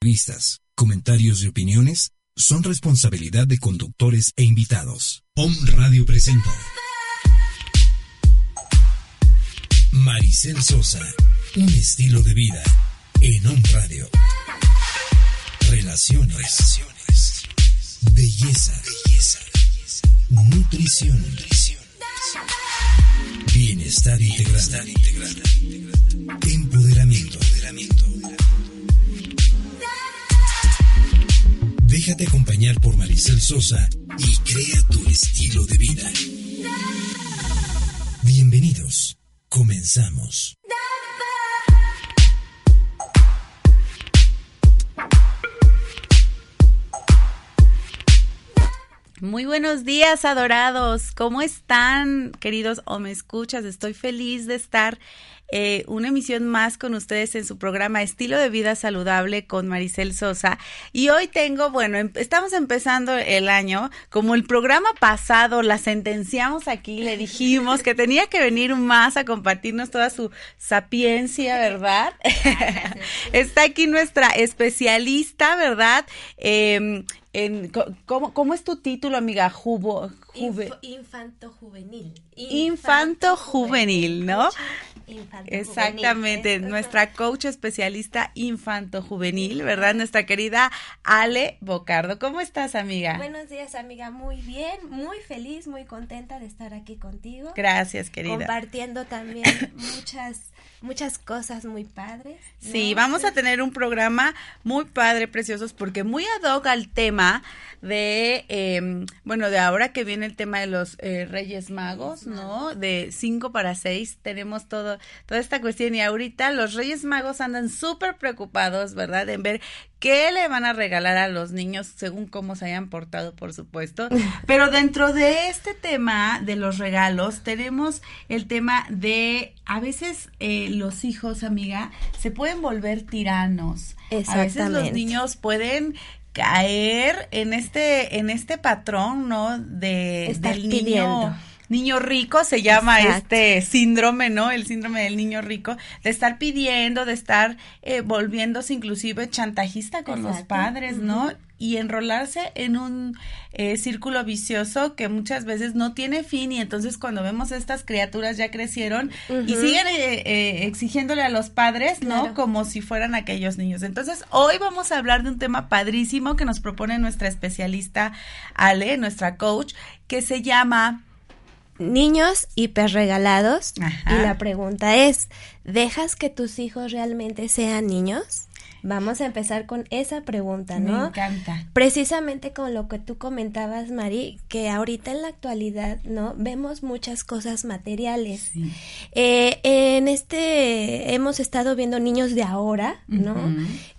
Vistas, comentarios y opiniones son responsabilidad de conductores e invitados. POM Radio presenta Maricel Sosa, un estilo de vida en OM Radio. Relaciones, belleza, belleza, nutrición, nutrición bienestar integral. Empoderamiento. Déjate acompañar por Maricel Sosa y crea tu estilo de vida. Bienvenidos. Comenzamos. Muy buenos días, adorados. ¿Cómo están, queridos o me escuchas? Estoy feliz de estar eh, una emisión más con ustedes en su programa Estilo de Vida Saludable con Maricel Sosa. Y hoy tengo, bueno, em, estamos empezando el año. Como el programa pasado la sentenciamos aquí, le dijimos que tenía que venir más a compartirnos toda su sapiencia, ¿verdad? Está aquí nuestra especialista, ¿verdad? Eh, ¿cómo, es tu título, amiga? Juvo, infanto juvenil. Infanto, juvenil, ¿no? Exactamente, nuestra coach especialista infanto juvenil, ¿verdad? Nuestra querida Ale Bocardo. ¿Cómo estás, amiga? Buenos días, amiga. Muy bien, muy feliz, muy contenta de estar aquí contigo. Gracias, querida. Compartiendo también muchas muchas cosas muy padres. Sí, vamos a tener un programa muy padre, preciosos, porque muy ad hoc al tema de, em, bueno, de ahora que viene el tema de los eh, Reyes Magos, ¿no? De cinco para seis, tenemos todo, toda esta cuestión y ahorita los Reyes Magos andan súper preocupados, ¿verdad? En ver qué le van a regalar a los niños según cómo se hayan portado, por supuesto. Pero dentro de este tema de los regalos, tenemos el tema de a veces eh, los hijos, amiga, se pueden volver tiranos. A veces los niños pueden caer en este en este patrón, ¿no? De del niño niño rico se llama este síndrome, ¿no? El síndrome del niño rico, de estar pidiendo, de estar eh, volviéndose inclusive chantajista con los padres, ¿no? Y enrolarse en un eh, círculo vicioso que muchas veces no tiene fin y entonces cuando vemos estas criaturas ya crecieron y siguen eh, exigiéndole a los padres, ¿no? Como si fueran aquellos niños. Entonces hoy vamos a hablar de un tema padrísimo que nos propone nuestra especialista Ale, nuestra coach, que se llama niños hiperregalados y la pregunta es, ¿dejas que tus hijos realmente sean niños? Vamos a empezar con esa pregunta, ¿no? Me encanta. Precisamente con lo que tú comentabas, Mari, que ahorita en la actualidad, ¿no? Vemos muchas cosas materiales. Eh, en este hemos estado viendo niños de ahora, ¿no?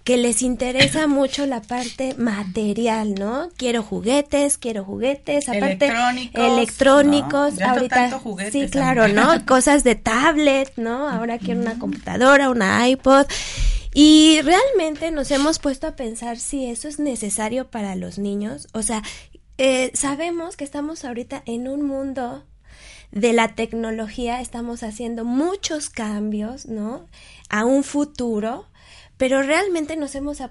Que les interesa mucho la parte material, ¿no? Quiero juguetes, quiero juguetes, aparte electrónicos, electrónicos, ahorita sí, claro, ¿no? Cosas de tablet, ¿no? Ahora quiero una computadora, una iPod. Y realmente nos hemos puesto a pensar si eso es necesario para los niños. O sea, eh, sabemos que estamos ahorita en un mundo de la tecnología, estamos haciendo muchos cambios, ¿no? A un futuro, pero realmente nos hemos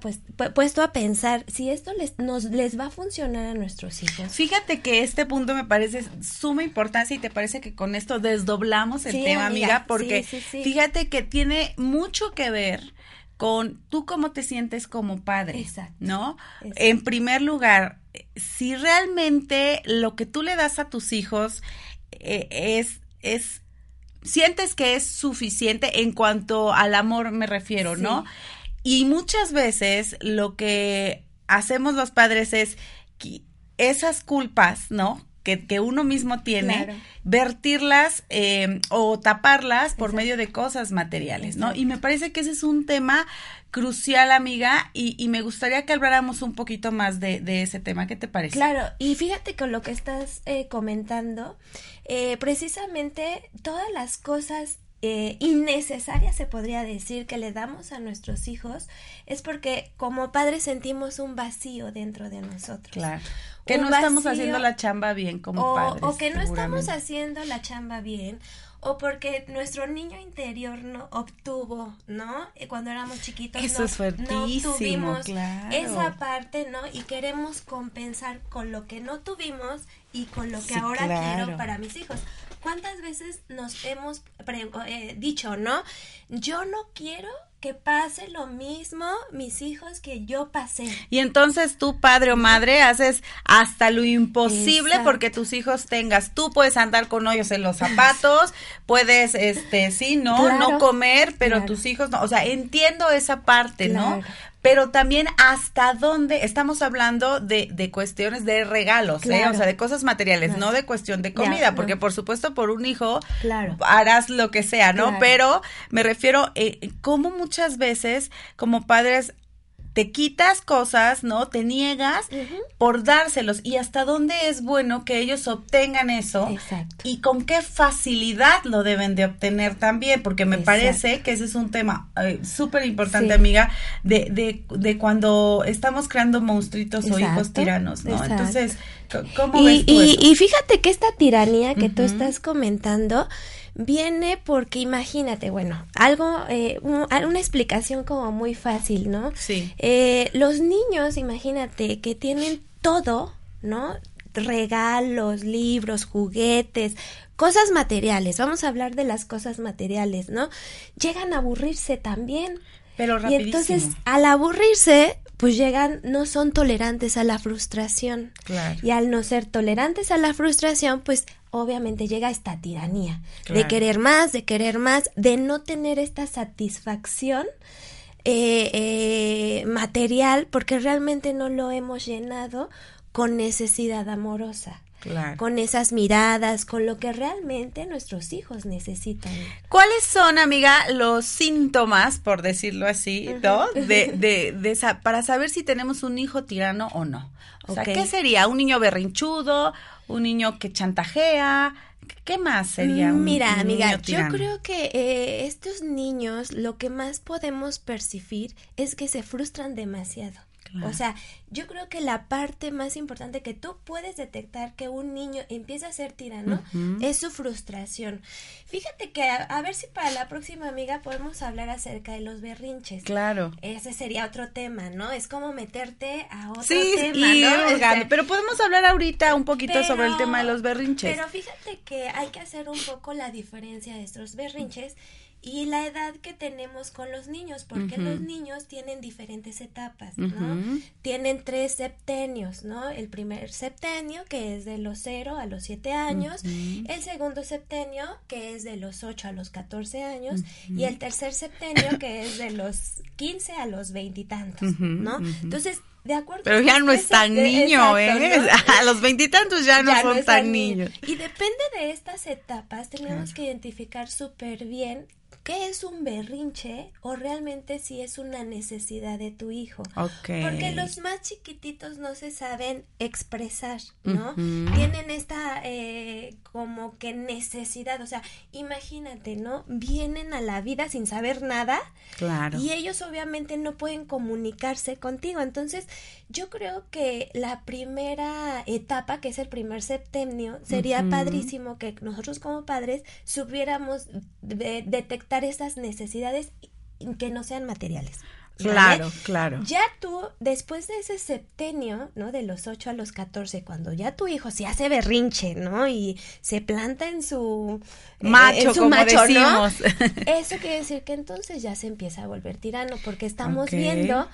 puesto a pensar si esto les, nos, les va a funcionar a nuestros hijos. Fíjate que este punto me parece suma importancia y te parece que con esto desdoblamos el tema, amiga, porque fíjate que tiene mucho que ver con tú cómo te sientes como padre, ¿no? En primer lugar, si realmente lo que tú le das a tus hijos eh, es, es, sientes que es suficiente en cuanto al amor me refiero, ¿no? Y muchas veces lo que hacemos los padres es esas culpas, ¿no? Que, que uno mismo tiene, vertirlas eh, o taparlas por medio de cosas materiales, ¿no? Y me parece que ese es un tema crucial, amiga, y, y me gustaría que habláramos un poquito más de, de, ese tema. ¿Qué te parece? Claro, y fíjate con lo que estás eh, comentando, eh, precisamente todas las cosas eh, innecesaria se podría decir que le damos a nuestros hijos es porque como padres sentimos un vacío dentro de nosotros. Claro. Que no estamos haciendo la chamba bien como padres. O que no estamos haciendo la chamba bien o porque nuestro niño interior no obtuvo, ¿no? Eh, cuando éramos chiquitos Eso es fuertísimo, no tuvimos esa parte, ¿no? Y queremos compensar con lo que no tuvimos y con lo que ahora quiero para mis hijos. ¿Cuántas veces nos hemos eh, dicho, no? Yo no quiero que pase lo mismo mis hijos que yo pasé. Y entonces tú, padre o madre, haces hasta lo imposible porque tus hijos tengas. Tú puedes andar con hoyos en los zapatos, puedes, este, sí, no, no comer, pero tus hijos no. O sea, entiendo esa parte, ¿no? Pero también hasta dónde estamos hablando de, de cuestiones de regalos, ¿eh? o sea, de cosas materiales, no de cuestión de comida, porque por supuesto por un hijo harás lo que sea, ¿no? Pero me refiero, eh, como muchas veces como padres te quitas cosas, ¿no? Te niegas por dárselos. Y hasta dónde es bueno que ellos obtengan eso Exacto. y con qué facilidad lo deben de obtener también, porque me parece que ese es un tema eh, súper importante, amiga, de, de, de, cuando estamos creando monstruitos o hijos tiranos, ¿no? Entonces, ¿cómo y, ves tú y, y, fíjate que esta tiranía que tú estás comentando, viene porque imagínate, bueno, algo, eh, una explicación como muy fácil, ¿no? Sí. Eh, los niños, imagínate, que tienen todo, ¿no? Regalos, libros, juguetes, cosas materiales. Vamos a hablar de las cosas materiales, ¿no? Llegan a aburrirse también. Pero rapidísimo. Y entonces, al aburrirse, pues llegan, no son tolerantes a la frustración. Claro. Y al no ser tolerantes a la frustración, pues obviamente llega esta tiranía de querer más, de querer más, de no tener esta satisfacción eh, eh, material porque realmente no lo hemos llenado con necesidad amorosa. Con esas miradas, con lo que realmente nuestros hijos necesitan. ¿Cuáles son, amiga, los síntomas, por decirlo así, ¿no? De, de, de para saber si tenemos un hijo tirano o no. O sea, ¿qué sería? ¿Un niño berrinchudo? ¿Un niño que chantajea? ¿Qué más sería un, Mira, un amiga, yo creo que eh, estos niños lo que más podemos percibir es que se frustran demasiado. O sea, yo creo que la parte más importante que tú puedes detectar que un niño empieza a ser tirano es su frustración. Fíjate que a, ver si para la próxima amiga podemos hablar acerca de los berrinches. Claro. Ese sería otro tema, ¿no? Es como meterte a otro sí, tema, y ¿no? Este, pero podemos hablar ahorita un poquito sobre el tema de los berrinches. Pero fíjate que hay que hacer un poco la diferencia de estos berrinches y la edad que tenemos con los niños, porque los niños tienen diferentes etapas, ¿no? Tienen tres septenios, ¿no? El primer septenio, que es de los 0 a los 7 años, el segundo septenio, que es de los 8 a los 14 años, y el tercer septenio, que es de los 15 a los veintitantos, ¿no? Entonces, de acuerdo. Pero ya no es tan niño, ¿eh? A los veintitantos ya, no son tan niños. Y depende de estas etapas, tenemos que identificar súper bien qué es un berrinche o realmente si es una necesidad de tu hijo. Porque los más chiquititos no se saben expresar, ¿no? Tienen esta eh, como que necesidad, o sea, imagínate, ¿no? Vienen a la vida sin saber nada. Claro. Y ellos obviamente no pueden comunicarse contigo. Entonces, yo creo que la primera etapa, que es el primer septenio, sería padrísimo que nosotros como padres supiéramos detectar estas necesidades que no sean materiales. Claro, claro. Ya tú, después de ese septenio, ¿no? De los 8 a los 14, cuando ya tu hijo se hace berrinche, ¿no? Y se planta en su eh, macho, su como macho, decimos. Eso quiere decir que entonces ya se empieza a volver tirano, porque estamos viendo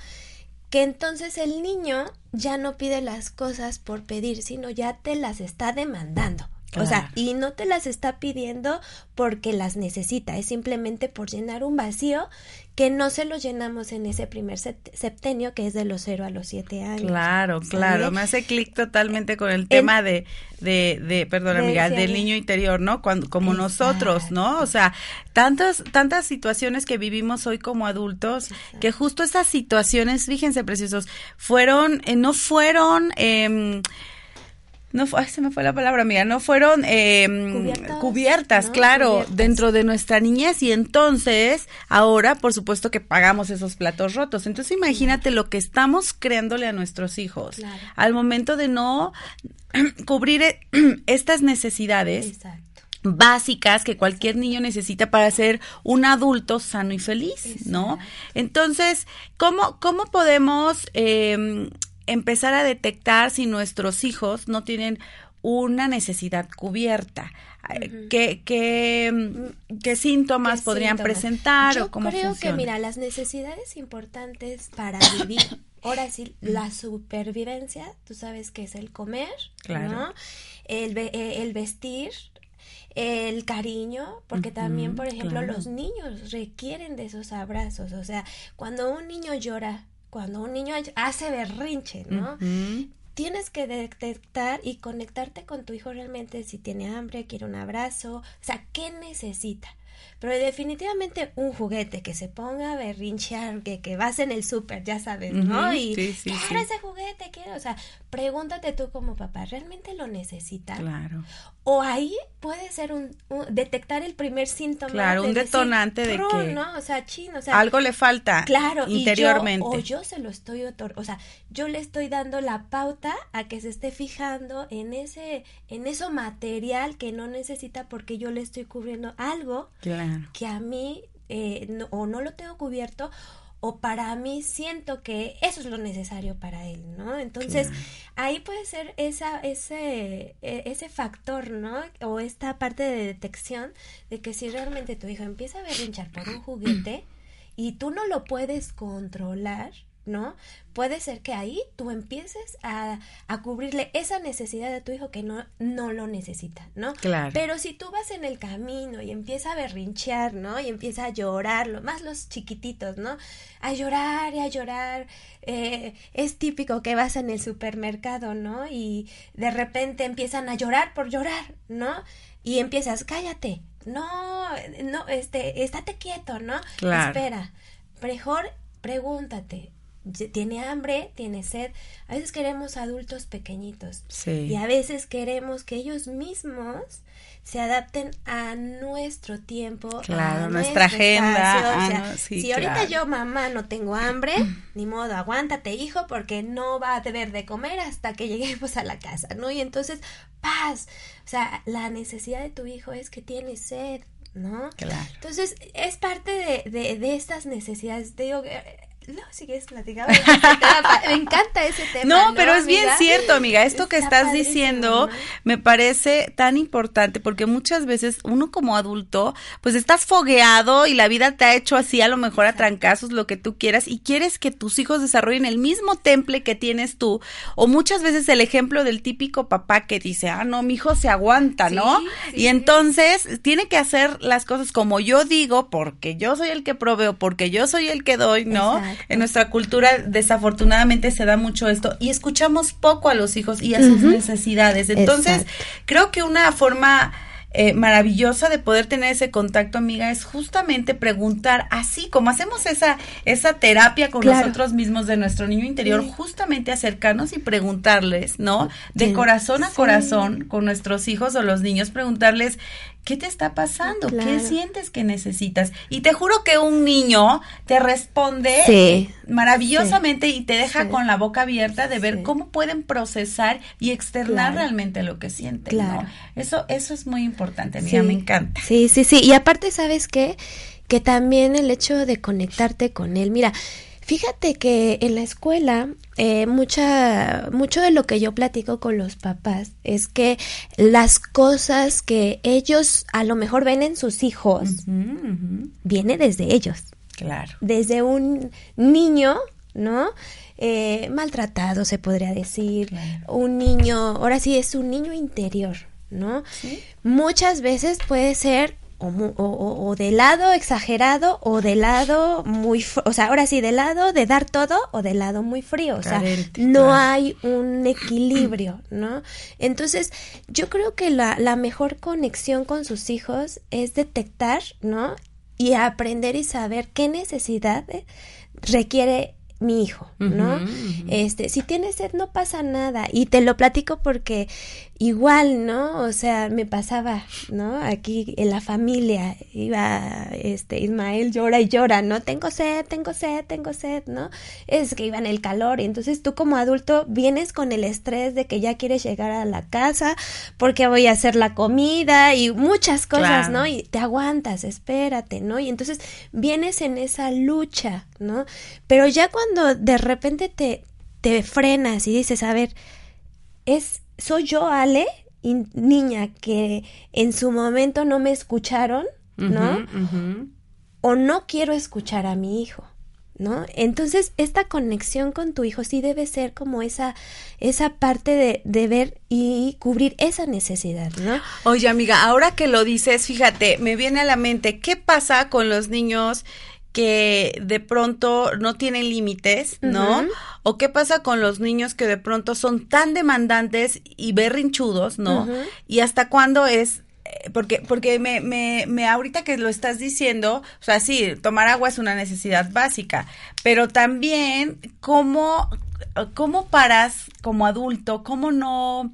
que entonces el niño ya no pide las cosas por pedir, sino ya te las está demandando. O sea, y no te las está pidiendo porque las necesita, es simplemente por llenar un vacío que no se lo llenamos en ese primer septenio que es de los 0 a los 7 años. Claro, claro, me hace clic totalmente con el tema de, de, de, perdón amiga, del niño interior, ¿no? Cuando, como nosotros, ¿no? O sea, tantas, tantas situaciones que vivimos hoy como adultos, que justo esas situaciones, fíjense preciosos, fueron, eh, no fueron, eh, no fue, se me fue la palabra mía, no fueron em, cubiertas, claro, dentro de nuestra niñez. Y entonces ahora por supuesto que pagamos esos platos rotos. Entonces imagínate lo que estamos creándole a nuestros hijos al momento de no cubrir eh, estas necesidades. básicas que cualquier niño necesita para ser un adulto sano y feliz, ¿no? Entonces, ¿cómo, cómo podemos eh, empezar a detectar si nuestros hijos no tienen una necesidad cubierta. ¿Qué, qué, síntomas podrían presentar o cómo creo que, mira, las necesidades importantes para vivir, ahora sí, la supervivencia, tú sabes que es el comer, ¿no? El, eh, el vestir, el cariño, porque también, por ejemplo, los niños requieren de esos abrazos. O sea, cuando un niño llora, cuando un niño hace berrinche, ¿no? Tienes que detectar y conectarte con tu hijo realmente si tiene hambre, quiere un abrazo, o sea, ¿qué necesita? Pero definitivamente un juguete que se ponga a berrinchear, que, que vas en el súper, ya sabes, ¿no? Y quiero ese juguete, quiero, o sea, pregúntate tú como papá, ¿realmente lo necesita? Claro. O ahí puede ser un, detectar el primer síntoma. Claro, un detonante de que ¿no? o sea, chino, o sea, algo le falta claro, interiormente. o yo se lo estoy otor o sea, yo le estoy dando la pauta a que se esté fijando en ese en eso material que no necesita porque yo le estoy cubriendo algo que a mí eh, o no lo tengo cubierto o para mí siento que eso es lo necesario para él, ¿no? Entonces, ahí puede ser esa, ese, e, ese factor, ¿no? O esta parte de detección de que si realmente tu hijo empieza a berrinchar por un juguete y tú no lo puedes controlar, ¿no? Puede ser que ahí tú empieces a, a, cubrirle esa necesidad de tu hijo que no, no lo necesita, ¿no? Claro. Pero si tú vas en el camino y empieza a berrinchear, ¿no? Y empieza a llorar, más los chiquititos, ¿no? A llorar y a llorar. Eh, es típico que vas en el supermercado, ¿no? Y de repente empiezan a llorar por llorar, ¿no? Y empiezas, cállate, no, no, este, estate quieto, ¿no? Claro. Espera, mejor pregúntate, tiene hambre, tiene sed. A veces queremos adultos pequeñitos y a veces queremos que ellos mismos se adapten a nuestro tiempo, claro, a nuestra agenda. Ah, si ahorita yo mamá no tengo hambre, ni modo, aguántate hijo porque no va a deber de comer hasta que lleguemos a la casa, ¿no? Y entonces, paz, o sea, la necesidad de tu hijo es que tiene sed, ¿no? Claro. Entonces, es parte de, de, de estas necesidades. Te digo, no, sigues platicando. me encanta ese tema. No, pero es bien cierto, amiga. Esto que estás diciendo me parece tan importante porque muchas veces uno como adulto, pues estás fogueado y la vida te ha hecho así, a lo mejor a trancazos, lo que tú quieras, y quieres que tus hijos desarrollen el mismo temple que tienes tú. O muchas veces el ejemplo del típico papá que dice, ah, no, mi hijo se aguanta, ¿no? y entonces tiene que hacer las cosas como yo digo, porque yo soy el que proveo, porque yo soy el que doy, ¿no? En nuestra cultura desafortunadamente se da mucho esto y escuchamos poco a los hijos y a sus necesidades. Entonces, creo que una forma eh, maravillosa de poder tener ese contacto, amiga, es justamente preguntar, así como hacemos esa, esa terapia con nosotros mismos de nuestro niño interior, justamente acercarnos y preguntarles, ¿no? De corazón a corazón con nuestros hijos o los niños, preguntarles, ¿qué te está pasando? ¿Qué sientes que necesitas? Y te juro que un niño te responde maravillosamente y te deja con la boca abierta de ver cómo pueden procesar y externar realmente lo que sienten. Claro. Eso, eso es muy importante, amiga, me encanta. Sí, sí, sí. Y aparte, ¿sabes qué? Que también el hecho de conectarte con él, mira, Fíjate que en la escuela eh, mucha, mucho de lo que yo platico con los papás es que las cosas que ellos a lo mejor ven en sus hijos viene desde ellos. Claro. Desde un niño, ¿no? Eh, maltratado se podría decir, un niño, ahora sí es un niño interior, ¿no? Muchas veces puede ser o, o, de lado exagerado o de lado muy, o sea, ahora sí, de lado de dar todo o de lado muy frío, o sea, no hay un equilibrio, ¿no? Entonces, yo creo que la, la mejor conexión con sus hijos es detectar, ¿no? Y aprender y saber qué necesidad requiere mi hijo, ¿no? Este, si tienes sed no pasa nada y te lo platico porque igual, ¿no? O sea, me pasaba, ¿no? Aquí en la familia iba este Ismael llora y llora, ¿no? Tengo sed, tengo sed, tengo sed, ¿no? Es que iba en el calor y entonces tú como adulto vienes con el estrés de que ya quieres llegar a la casa porque voy a hacer la comida y muchas cosas, ¿no? Y te aguantas, espérate, ¿no? Y entonces vienes en esa lucha, ¿no? Pero ya cuando de repente te te frenas y dices, a ver, es soy yo, Ale, niña, que en su momento no me escucharon, ¿no? O no quiero escuchar a mi hijo. ¿No? Entonces, esta conexión con tu hijo sí debe ser como esa, esa parte de, de, ver y cubrir esa necesidad, ¿no? Oye, amiga, ahora que lo dices, fíjate, me viene a la mente, ¿qué pasa con los niños que de pronto no tienen límites, ¿no? O qué pasa con los niños que de pronto son tan demandantes y berrinchudos, ¿no? Y hasta cuándo es eh, porque porque me, me, me ahorita que lo estás diciendo, o sea, sí, tomar agua es una necesidad básica, pero también cómo cómo paras como adulto, cómo no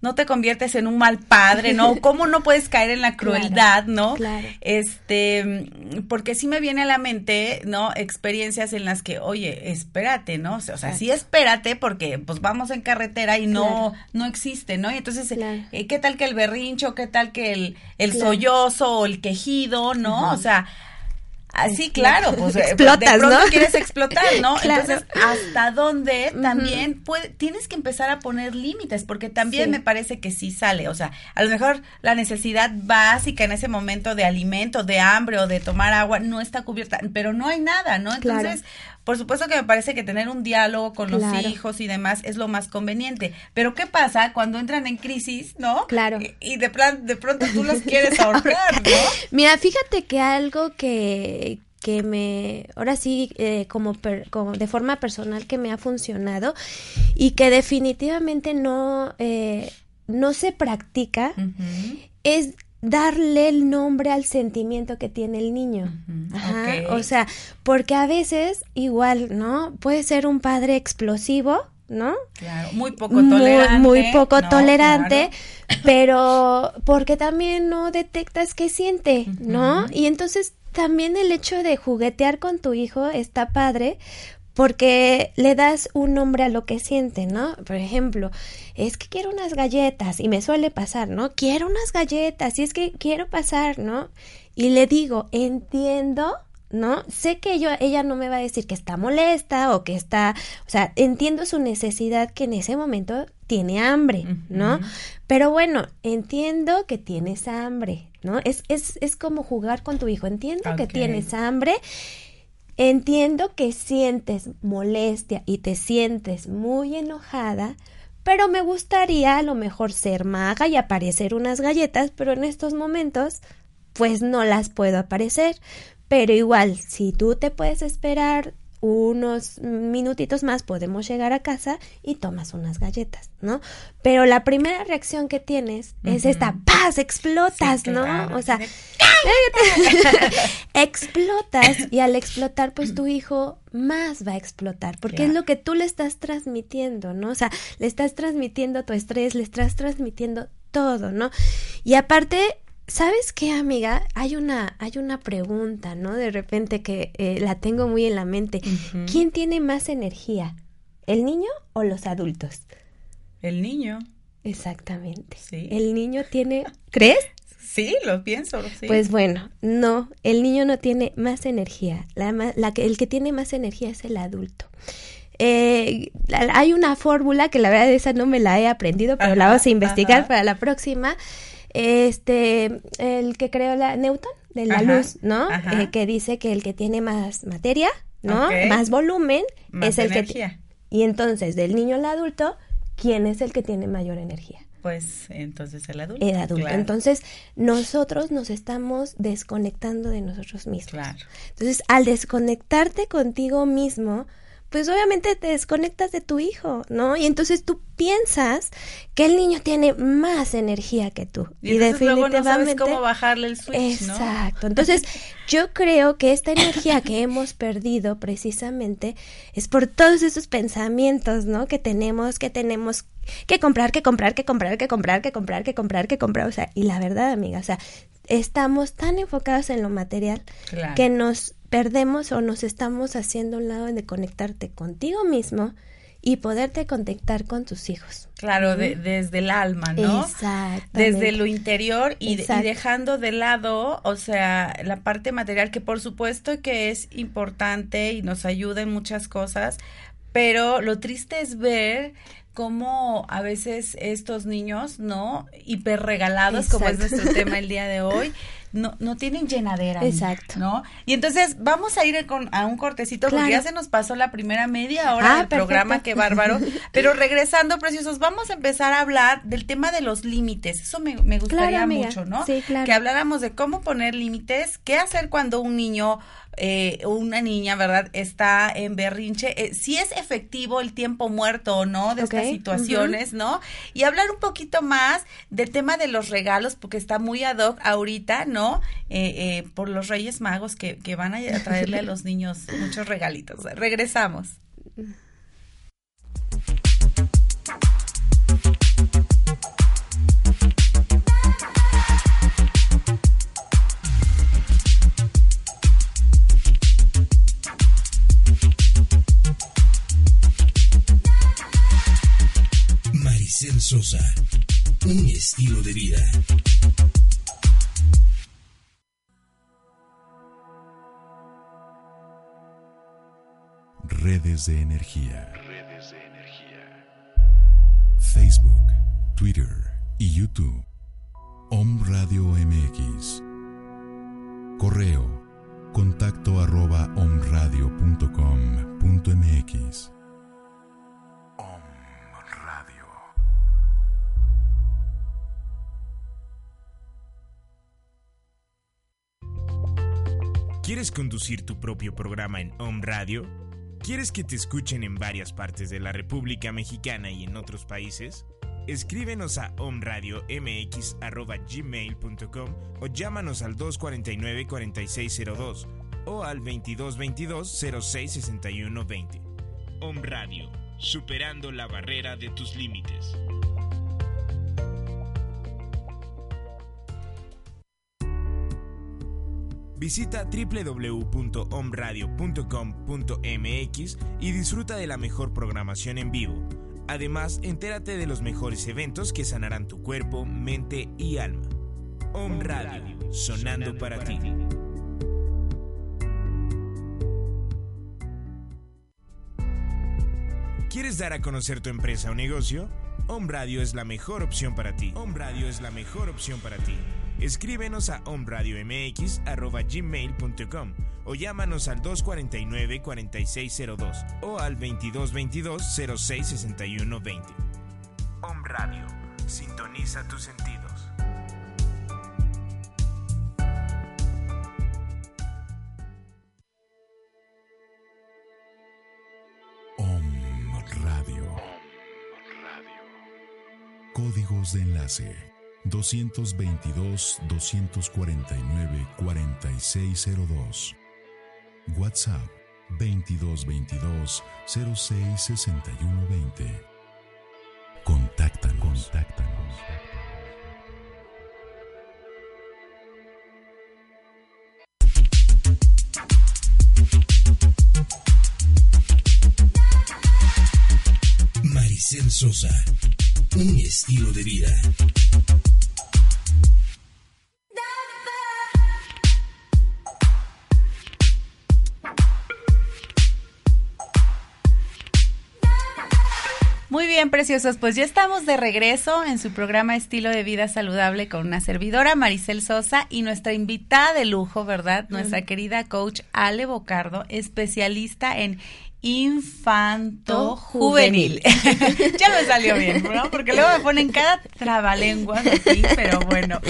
no te conviertes en un mal padre, ¿no? ¿Cómo no puedes caer en la crueldad, ¿no? Claro. Este, porque sí me viene a la mente, ¿no? Experiencias en las que, oye, espérate, ¿no? O sea, sí espérate porque pues vamos en carretera y no, no existe, ¿no? Y entonces, eh, ¿qué tal que el berrincho? ¿Qué tal que el, el sollozo o el quejido, ¿no? O sea, Así, claro, pues eh, explotas, de pronto quieres explotar, ¿no? Entonces, ¿hasta dónde también puede, tienes que empezar a poner límites? Porque también me parece que sí sale, o sea, a lo mejor la necesidad básica en ese momento de alimento, de hambre o de tomar agua no está cubierta, pero no hay nada, ¿no? Entonces, por supuesto que me parece que tener un diálogo con los hijos y demás es lo más conveniente. Pero ¿qué pasa cuando entran en crisis, no? Claro. Y, de plan, de pronto tú los quieres ahorcar, ¿no? Mira, fíjate que algo que que me, ahora sí, eh, como, como, de forma personal que me ha funcionado y que definitivamente no, eh, no se practica, es darle el nombre al sentimiento que tiene el niño. Ajá, O sea, porque a veces igual, ¿no? Puede ser un padre explosivo, ¿no? Claro, muy poco tolerante. Muy, poco tolerante, pero porque también no detectas qué siente, ¿no? Y entonces también el hecho de juguetear con tu hijo está padre porque le das un nombre a lo que siente, ¿no? Por ejemplo, es que quiero unas galletas y me suele pasar, ¿no? Quiero unas galletas y es que quiero pasar, ¿no? Y le digo, entiendo, ¿no? Sé que yo, ella no me va a decir que está molesta o que está, o sea, entiendo su necesidad que en ese momento tiene hambre, ¿no? Pero bueno, entiendo que tienes hambre, ¿no? Es, es, es como jugar con tu hijo, entiendo que tienes hambre Entiendo que sientes molestia y te sientes muy enojada, pero me gustaría a lo mejor ser maga y aparecer unas galletas, pero en estos momentos pues no las puedo aparecer. Pero igual, si tú te puedes esperar unos minutitos más podemos llegar a casa y tomas unas galletas, ¿no? Pero la primera reacción que tienes es esta paz, explotas, ¿no? O sea, explotas y al explotar pues tu hijo más va a explotar porque es lo que tú le estás transmitiendo, ¿no? O sea, le estás transmitiendo tu estrés, le estás transmitiendo todo, ¿no? Y aparte ¿Sabes qué, amiga? Hay una, hay una pregunta, ¿no? De repente que eh, la tengo muy en la mente. ¿Quién tiene más energía? ¿El niño o los adultos? El niño. Exactamente. Sí. El niño tiene. ¿Crees? Sí, lo pienso. Sí. Pues bueno, no, el niño no tiene más energía. La, la, el que tiene más energía es el adulto. Eh, hay una fórmula que la verdad esa no me la he aprendido, pero la vamos a investigar para la próxima este, el que creó la Newton de la luz, ¿no? Eh, que dice que el que tiene más materia, ¿no? Más volumen es el que y entonces del niño al adulto, ¿quién es el que tiene mayor energía? pues entonces el adulto. El adulto. Entonces nosotros nos estamos desconectando de nosotros mismos. Claro. Entonces al desconectarte contigo mismo, pues obviamente te desconectas de tu hijo, ¿no? Y entonces tú piensas que el niño tiene más energía que tú. Y, definitivamente no sabes cómo bajarle el switch, Exacto. Entonces, yo creo que esta energía que hemos perdido precisamente es por todos esos pensamientos, ¿no? Que tenemos, que tenemos que comprar, que comprar, que comprar, que comprar, que comprar, que comprar, que comprar, o sea, y la verdad, amiga, o sea, estamos tan enfocados en lo material que nos perdemos o nos estamos haciendo un lado de conectarte contigo mismo y poderte conectar con tus hijos. Claro, desde el alma, ¿no? Exacto. Desde lo interior y, dejando de lado, o sea, la parte material que por supuesto que es importante y nos ayuda en muchas cosas, pero lo triste es ver cómo a veces estos niños, ¿no? Hiperregalados, como es nuestro tema el día de hoy, no, no tienen llenadera. Exacto. ¿No? Y entonces vamos a ir con, a un cortecito porque ya se nos pasó la primera media hora ah, del programa, qué bárbaro. Pero regresando, preciosos, vamos a empezar a hablar del tema de los límites. Eso me, me gustaría mucho, ¿no? Sí, claro. Que habláramos de cómo poner límites, qué hacer cuando un niño eh, una niña, ¿verdad? Está en berrinche, eh, si es efectivo el tiempo muerto o no de estas situaciones, ¿no? Y hablar un poquito más del tema de los regalos, porque está muy ad hoc ahorita, ¿no? Eh, eh, por los Reyes Magos que, que van a traerle a los niños muchos regalitos. Regresamos. Maricel Sosa, un estilo de vida. Redes de energía. Redes de energía. Facebook, Twitter y YouTube. Om Radio MX. Correo. Contacto arroba omradio.com.mx. Om Radio. ¿Quieres conducir tu propio programa en Om Radio? ¿Quieres que te escuchen en varias partes de la República Mexicana y en otros países? Escríbenos a omradiomx.gmail.com o llámanos al 249-4602 o al 2222-066120. Om Radio, superando la barrera de tus límites. Visita www.omradio.com.mx y disfruta de la mejor programación en vivo. Además, entérate de los mejores eventos que sanarán tu cuerpo, mente y alma. Om Radio, sonando para ti. ¿Quieres dar a conocer tu empresa o negocio? Om Radio es la mejor opción para ti. Om Radio es la mejor opción para ti. Escríbenos a omradiomx.gmail.com o llámanos al 249-4602 o al 2222-066120. Om Radio, sintoniza tus sentidos. Om Radio. Códigos de enlace 222-249-4602. WhatsApp 2222-066120. Contáctanos. Contáctanos. Maricel Sosa, un estilo de vida. Bien, preciosos. Pues ya estamos de regreso en su programa Estilo de Vida Saludable con una servidora, Maricel Sosa, y nuestra invitada de lujo, ¿verdad? Nuestra querida coach Ale Bocardo, especialista en infanto juvenil. ya me salió bien, ¿no? Porque luego me ponen cada trabalengua aquí, pero bueno.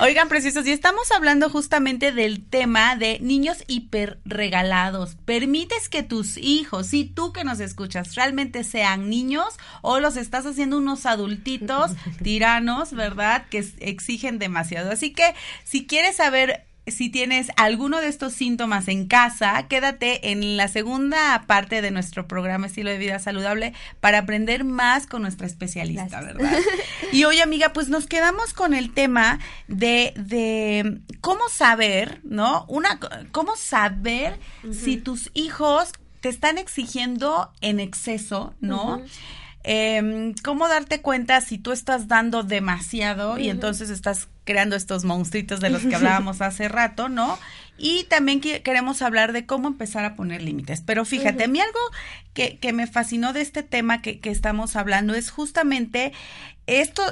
Oigan, preciosos, y estamos hablando justamente del tema de niños hiperregalados. ¿Permites que tus hijos, y tú que nos escuchas, realmente sean niños o los estás haciendo unos adultitos tiranos, ¿verdad? Que exigen demasiado. Así que si quieres saber si tienes alguno de estos síntomas en casa, quédate en la segunda parte de nuestro programa Estilo de Vida Saludable para aprender más con nuestra especialista, ¿verdad? Y hoy, amiga, pues nos quedamos con el tema de, de cómo saber, ¿no? Una, cómo saber si tus hijos te están exigiendo en exceso, ¿no? Eh, cómo darte cuenta si tú estás dando demasiado y entonces estás creando estos monstruitos de los que hablábamos hace rato, ¿no? Y también queremos hablar de cómo empezar a poner límites. Pero fíjate, a mí algo que, que, me fascinó de este tema que, que estamos hablando es justamente esto,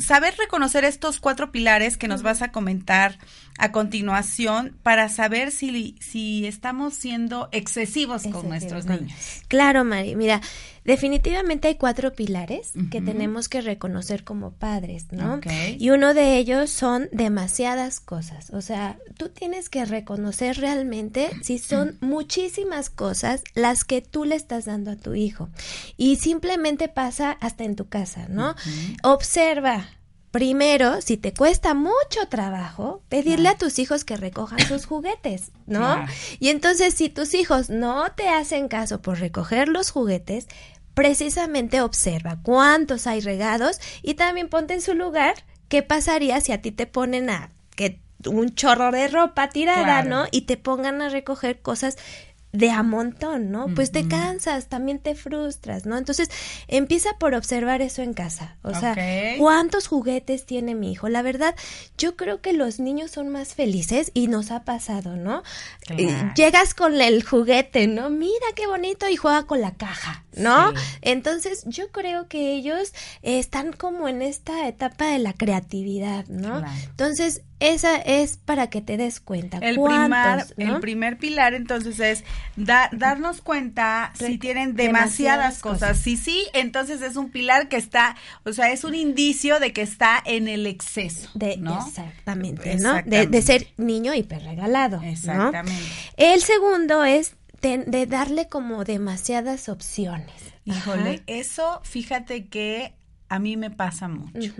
saber reconocer estos cuatro pilares que nos vas a comentar a continuación para saber si, si estamos siendo excesivos con nuestros niños. Claro, Mari. Mira, definitivamente hay cuatro pilares que tenemos que reconocer como padres, ¿no? Y uno de ellos son demasiadas cosas. O sea, tú tienes que reconocer realmente si son muchísimas cosas las que tú le estás dando a tu hijo. Y simplemente pasa hasta en tu casa, ¿no? Observa, primero, si te cuesta mucho trabajo, pedirle a tus hijos que recojan sus juguetes, ¿no? Y entonces, si tus hijos no te hacen caso por recoger los juguetes, precisamente observa cuántos hay regados y también ponte en su lugar qué pasaría si a ti te ponen a que un chorro de ropa tirada, ¿no? Y te pongan a recoger cosas de a montón, ¿no? Pues te cansas, también te frustras, ¿no? Entonces, empieza por observar eso en casa. O sea, ¿cuántos juguetes tiene mi hijo? La verdad, yo creo que los niños son más felices y nos ha pasado, ¿no? Llegas con el juguete, ¿no? Mira qué bonito y juega con la caja, ¿no? Entonces, yo creo que ellos están como en esta etapa de la creatividad, ¿no? Entonces, esa es para que te des cuenta. El, primer, el primer pilar entonces es darnos cuenta si tienen demasiadas, cosas. Si sí, entonces es un pilar que está, o sea, es un indicio de que está en el exceso. De, ¿no? Exactamente, ¿no? De, ser niño hiperregalado. Exactamente. El segundo es de, darle como demasiadas opciones. Híjole, eso fíjate que a mí me pasa mucho.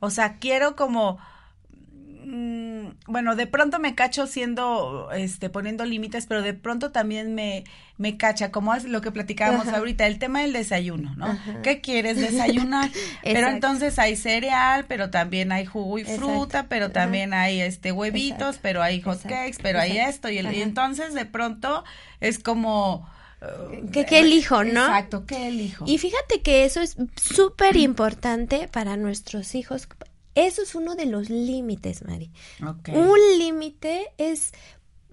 O sea, quiero como Mm, bueno, de pronto me cacho siendo, este, poniendo límites, pero de pronto también me, me cacha, como es lo que platicábamos ahorita, el tema del desayuno, ¿no? ¿Qué quieres desayunar? pero entonces hay cereal, pero también hay jugo y fruta, pero también hay este huevitos, pero hay hot cakes, pero hay esto, y, y entonces de pronto es como... ¿Qué, ¿Qué, elijo, no? Exacto, ¿qué elijo? Y fíjate que eso es súper importante para nuestros hijos, eso es uno de los límites, Mari. Un límite es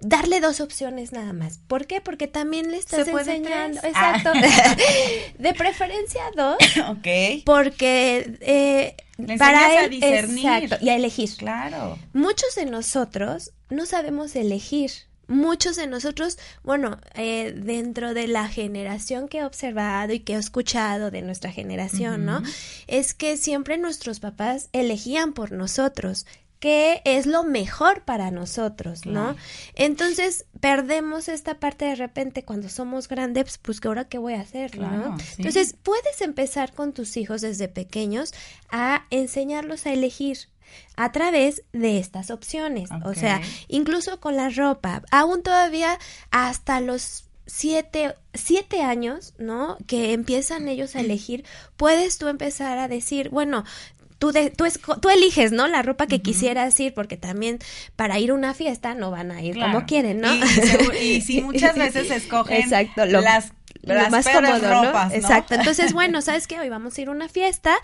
darle dos opciones nada más. ¿Por qué? Porque también le estás enseñando. Exacto. Ah. de preferencia dos. ok. Porque eh, para él, a discernir. Exacto, y a elegir. Claro. Muchos de nosotros no sabemos elegir muchos de nosotros, bueno, eh, dentro de la generación que he observado y que he escuchado de nuestra generación, ¿no? Es que siempre nuestros papás elegían por nosotros qué es lo mejor para nosotros, ¿no? Entonces perdemos esta parte de repente cuando somos grandes, pues que ahora qué voy a hacer, ¿no? Entonces puedes empezar con tus hijos desde pequeños a enseñarlos a elegir, a través de estas opciones. O sea, incluso con la ropa, aún todavía hasta los siete, siete años, ¿no? Que empiezan ellos a elegir, puedes tú empezar a decir, bueno, Tú, de, tú, tú, eliges, ¿no? La ropa que quisieras ir, porque también para ir a una fiesta no van a ir como quieren, ¿no? Y, si muchas veces escogen Exacto, las lo más cómodo, ¿no? Exacto. Entonces, bueno, ¿sabes qué? Hoy vamos a ir a una fiesta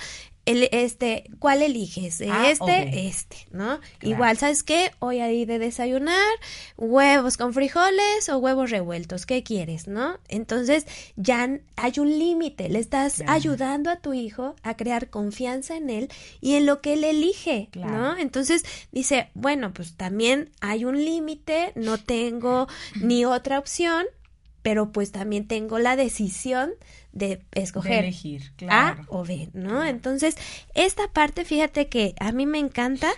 el, este, ¿cuál eliges? Ah, este, este, ¿no? Igual, ¿sabes qué? Hoy hay de desayunar huevos con frijoles o huevos revueltos, ¿qué quieres, no? Entonces ya hay un límite, le estás ayudando a tu hijo a crear confianza en él y en lo que él elige, ¿no? Entonces dice, bueno, pues también hay un límite, no tengo ni otra opción, pero pues también tengo la decisión de escoger elegir, claro. A o B, ¿no? Entonces, esta parte, fíjate que a mí me encanta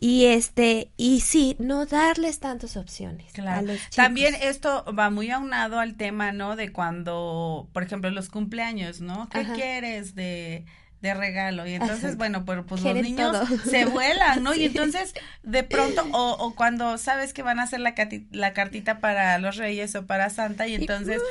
y este y sí, no darles tantas opciones claro. a los chicos. También esto va muy aunado al tema, ¿no? De cuando, por ejemplo, los cumpleaños, ¿no? ¿Qué quieres de de regalo. Y entonces bueno pues, pues los niños se vuelan no y entonces de pronto o, o, cuando sabes que van a hacer la, la cartita para los reyes o para Santa y entonces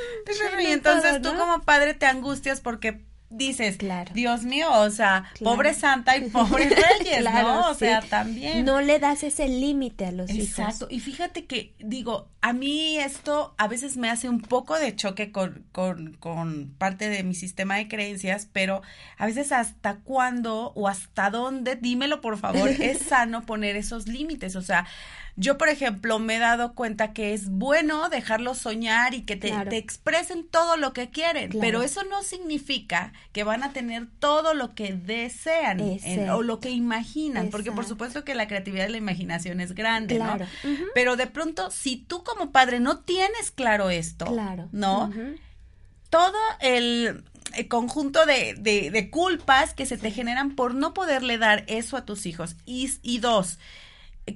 y, entonces tú como padre te angustias porque dices, claro. Dios mío, o sea, pobre Santa y pobre Reyes, ¿no? O sea, también. No le das ese límite a los hijos. Exacto. Y fíjate que, digo, a mí esto a veces me hace un poco de choque con, con, con parte de mi sistema de creencias, pero a veces hasta cuándo o hasta dónde, dímelo por favor, es sano poner esos límites. O sea, yo, por ejemplo, me he dado cuenta que es bueno dejarlos soñar y que te, expresen todo lo que quieren, pero eso no significa que van a tener todo lo que desean o lo que imaginan, porque por supuesto que la creatividad y la imaginación es grande, ¿no? Pero de pronto, si tú como padre no tienes claro esto, ¿no? Todo el, conjunto de, de, culpas que se te generan por no poderle dar eso a tus hijos. Y, y dos,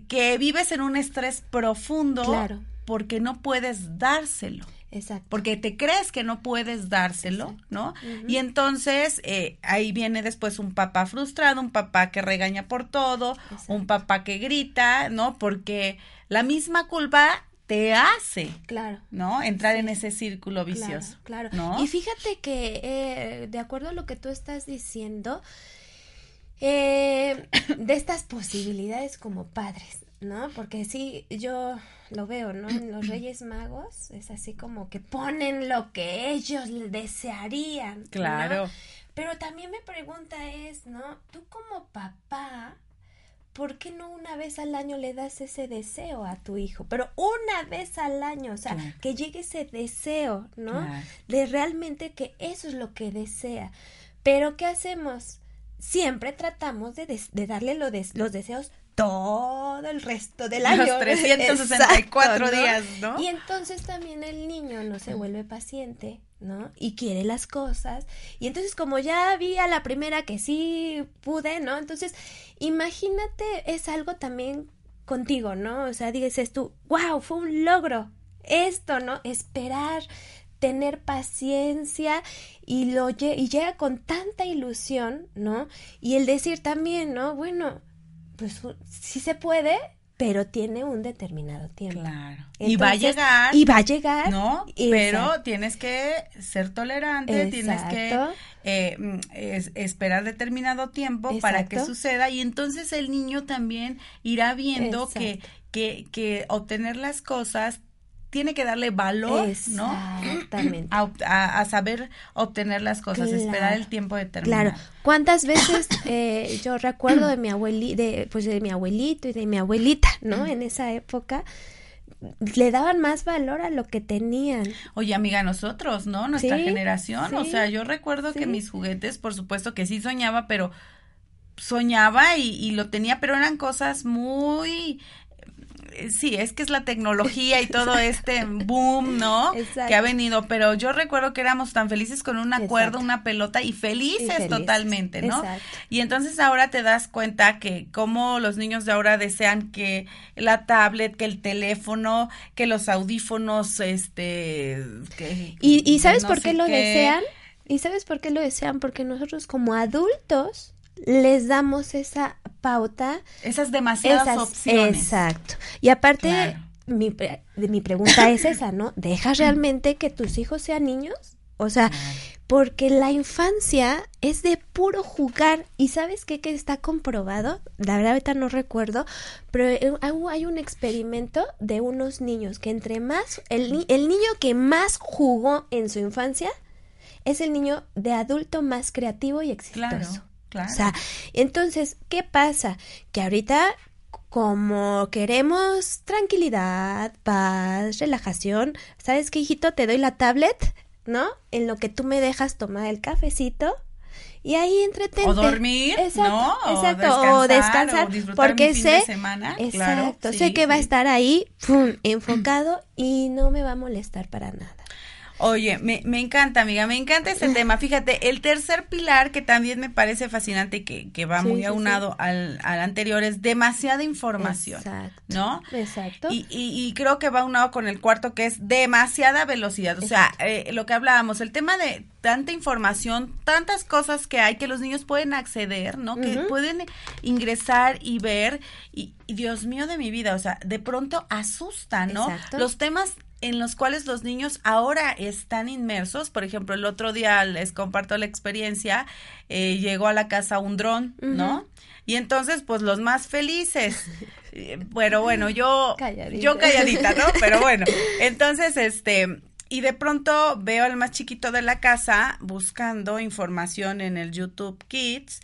que vives en un estrés profundo claro. porque no puedes dárselo. Exacto. Porque te crees que no puedes dárselo, ¿no? Y entonces eh, ahí viene después un papá frustrado, un papá que regaña por todo, un papá que grita, ¿no? Porque la misma culpa te hace, claro, ¿no? Entrar en ese círculo vicioso. Claro, ¿no? Y fíjate que eh, de acuerdo a lo que tú estás diciendo, eh, de estas posibilidades como padres, ¿no? Porque sí, yo lo veo, ¿no? En los Reyes Magos es así como que ponen lo que ellos desearían. Claro. Pero también me pregunta es, ¿no? Tú como papá, ¿por qué no una vez al año le das ese deseo a tu hijo? Pero una vez al año, o sea, que llegue ese deseo, ¿no? De realmente que eso es lo que desea. Pero ¿qué hacemos? Siempre tratamos de, darle lo los deseos todo el resto del año. Los 364 días, ¿no? Y entonces también el niño no se vuelve paciente, ¿no? Y quiere las cosas. Y entonces como ya vi a la primera que sí pude, ¿no? Entonces, imagínate, es algo también contigo, ¿no? O sea, dices tú, wow, fue un logro. Esto, ¿no? Esperar tener paciencia y lo y llega con tanta ilusión, ¿no? Y el decir también, ¿no? Bueno, pues sí se puede, pero tiene un determinado tiempo. Claro. y va a llegar. Y va a llegar. ¿No? Pero tienes que ser tolerante, tienes que eh, mm, esperar determinado tiempo para que suceda y entonces el niño también irá viendo que, que, que obtener las cosas tiene que darle valor, ¿no? A, saber obtener las cosas, esperar el tiempo determinado. Claro. ¿Cuántas veces eh, yo recuerdo de mi abuelito, de, pues de mi abuelito y de mi abuelita, ¿no? En esa época le daban más valor a lo que tenían. Oye, amiga, nosotros, ¿no? Nuestra generación, o sea, yo recuerdo que mis juguetes, por supuesto que sí soñaba, pero soñaba y, y, lo tenía, pero eran cosas muy sí, es que es la tecnología y todo este boom, ¿no? Que ha venido, pero yo recuerdo que éramos tan felices con un acuerdo, una pelota y felices, totalmente, ¿no? Y entonces ahora te das cuenta que como los niños de ahora desean que la tablet, que el teléfono, que los audífonos, este... Que, ¿Y, sabes por qué lo desean? ¿Y sabes por qué lo desean? Porque nosotros como adultos les damos esa pauta. Esas demasiadas opciones. Exacto. Y aparte, mi, mi pregunta es esa, ¿no? ¿Dejas realmente que tus hijos sean niños? O sea, porque la infancia es de puro jugar. ¿Y sabes qué? Que está comprobado. La verdad, ahorita no recuerdo. Pero hay un experimento de unos niños que entre más. El, el niño que más jugó en su infancia es el niño de adulto más creativo y exitoso. O sea, entonces, ¿qué pasa? Que ahorita como queremos tranquilidad, paz, relajación, ¿sabes qué, hijito? Te doy la tablet, ¿no? En lo que tú me dejas tomar el cafecito y ahí entretente. O dormir, ¿no? Exacto, o descansar, porque sé, exacto, sé que va a estar ahí, enfocado y no me va a molestar para nada. Oye, me, me encanta, amiga, me encanta ese tema. Fíjate, el tercer pilar que también me parece fascinante y que, que va muy aunado Al, al, anterior es demasiada información, Exacto. ¿no? Exacto. Y, y, y, creo que va aunado con el cuarto que es demasiada velocidad. O sea, eh, lo que hablábamos, el tema de tanta información, tantas cosas que hay que los niños pueden acceder, ¿no? Que pueden ingresar y ver y, Dios mío de mi vida, o sea, de pronto asustan, ¿no? Los temas en los cuales los niños ahora están inmersos. Por ejemplo, el otro día les comparto la experiencia, eh, llegó a la casa un dron, ¿no? Y entonces, pues los más felices. Pero bueno, yo, yo calladita, ¿no? Pero bueno, entonces, este, y de pronto veo al más chiquito de la casa buscando información en el YouTube Kids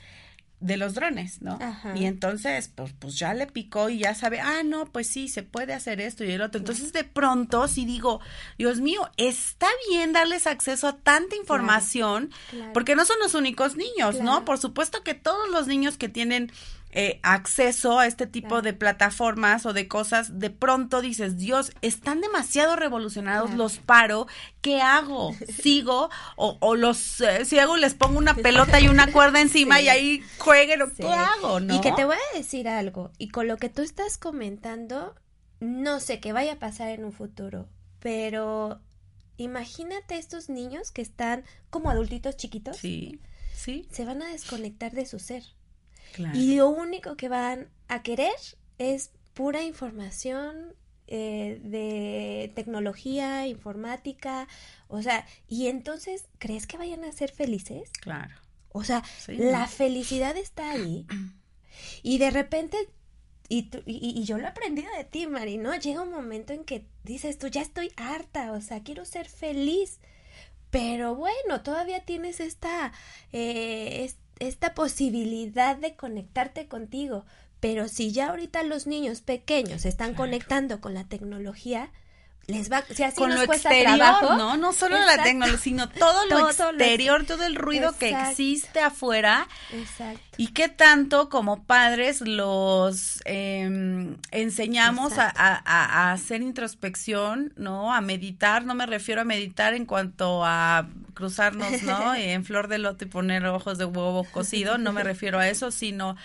de los drones, ¿no? Y entonces, pues, pues ya le picó y ya sabe, ah, no, pues sí, se puede hacer esto y el otro. Entonces, de pronto, si digo, Dios mío, está bien darles acceso a tanta información, porque no son los únicos niños, ¿no? Por supuesto que todos los niños que tienen eh, acceso a este tipo de plataformas o de cosas, de pronto dices, Dios, están demasiado revolucionados, los paro, ¿qué hago? ¿Sigo? O, o los, eh, si hago, les pongo una pelota y una cuerda encima y ahí jueguen, ¿qué hago? ¿no? Y que te voy a decir algo, y con lo que tú estás comentando, no sé qué vaya a pasar en un futuro, pero imagínate estos niños que están como adultitos chiquitos. Sí, sí. Se van a desconectar de su ser. Y lo único que van a querer es pura información eh, de tecnología, informática, o sea, y entonces, ¿crees que vayan a ser felices? Claro. O sea, la felicidad está ahí y de repente, y, y, yo lo he aprendido de ti, Mari, ¿no? Llega un momento en que dices tú, ya estoy harta, o sea, quiero ser feliz, pero bueno, todavía tienes esta, eh, esta posibilidad de conectarte contigo. Pero si ya ahorita los niños pequeños están conectando con la tecnología, les va, si así con nos lo cuesta exterior, trabajo, ¿no? No solo la tecnología, sino todo, lo exterior, todo el ruido que existe afuera. Exacto. Y qué tanto como padres los eh, enseñamos a, a, hacer introspección, ¿no? A meditar, no me refiero a meditar en cuanto a cruzarnos, ¿no? en flor de loto y poner ojos de huevo cocido, no me refiero a eso, sino